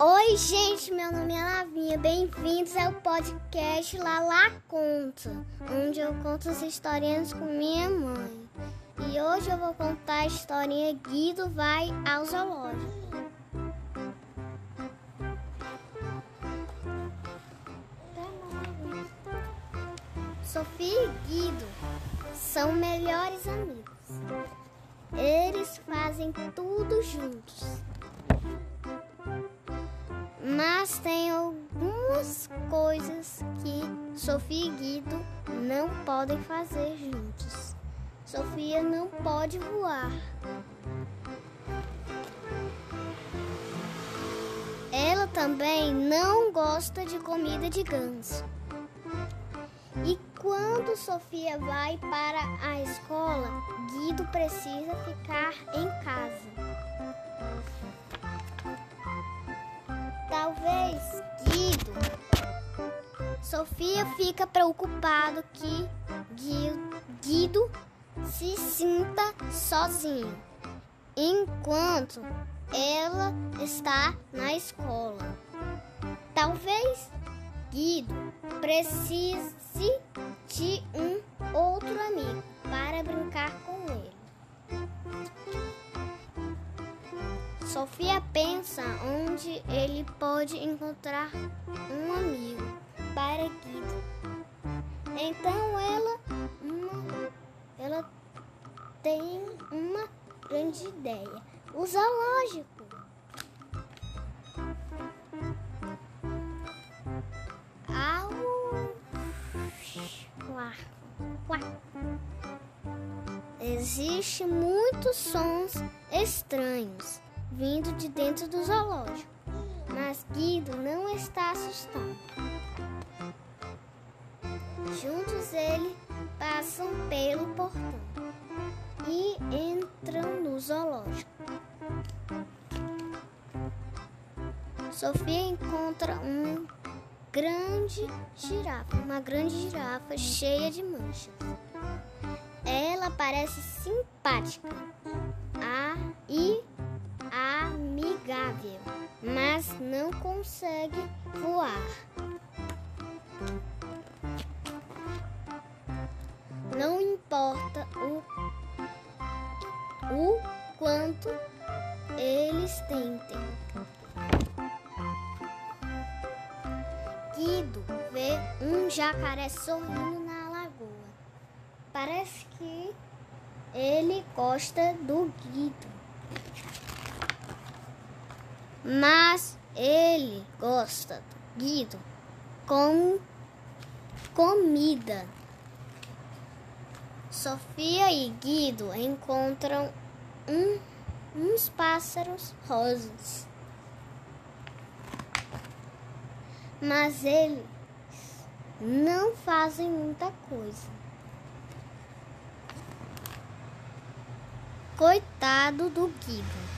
Oi, gente, meu nome é Lavinha. Bem-vindos ao podcast Lala Conta, onde eu conto as historinhas com minha mãe. E hoje eu vou contar a historinha Guido vai ao zoológico. Sofia e Guido são melhores amigos. Eles fazem tudo juntos. Mas tem algumas coisas que Sofia e Guido não podem fazer juntos. Sofia não pode voar. Ela também não gosta de comida de ganso. E quando Sofia vai para a escola, Guido precisa ficar em casa. Talvez Guido. Sofia fica preocupado que Guido se sinta sozinho enquanto ela está na escola. Talvez Guido precise de um outro amigo para brincar com Sofia pensa onde ele pode encontrar um amigo para Guido. Então ela, uma, ela tem uma grande ideia: o zoológico. Existem muitos sons estranhos vindo de dentro do zoológico, mas Guido não está assustado. Juntos eles passam pelo portão e entram no zoológico. Sofia encontra um grande girafa, uma grande girafa cheia de manchas. Ela parece simpática ah, e amigável, mas não consegue voar. Não importa o, o quanto eles tentem. Guido vê um jacaré sorrindo na lagoa. Parece que ele gosta do Guido. Mas ele gosta do Guido com comida. Sofia e Guido encontram um, uns pássaros rosas. mas eles não fazem muita coisa. Coitado do Guido.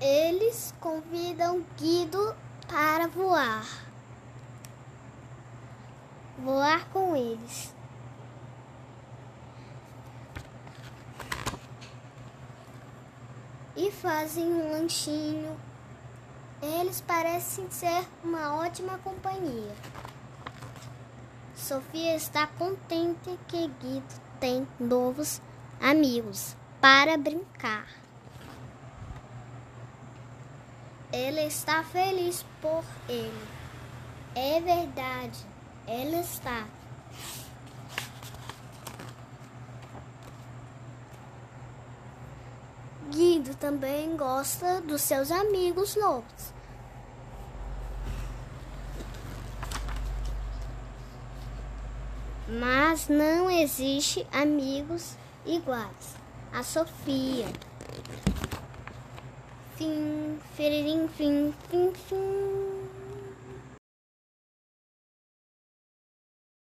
Eles convidam Guido para voar. Voar com eles. E fazem um lanchinho. Eles parecem ser uma ótima companhia. Sofia está contente que Guido tem novos amigos para brincar. Ela está feliz por ele. É verdade, ela está. Guido também gosta dos seus amigos novos. Mas não existe amigos iguais. A Sofia. Fim, Fitting, fing, fing, fing.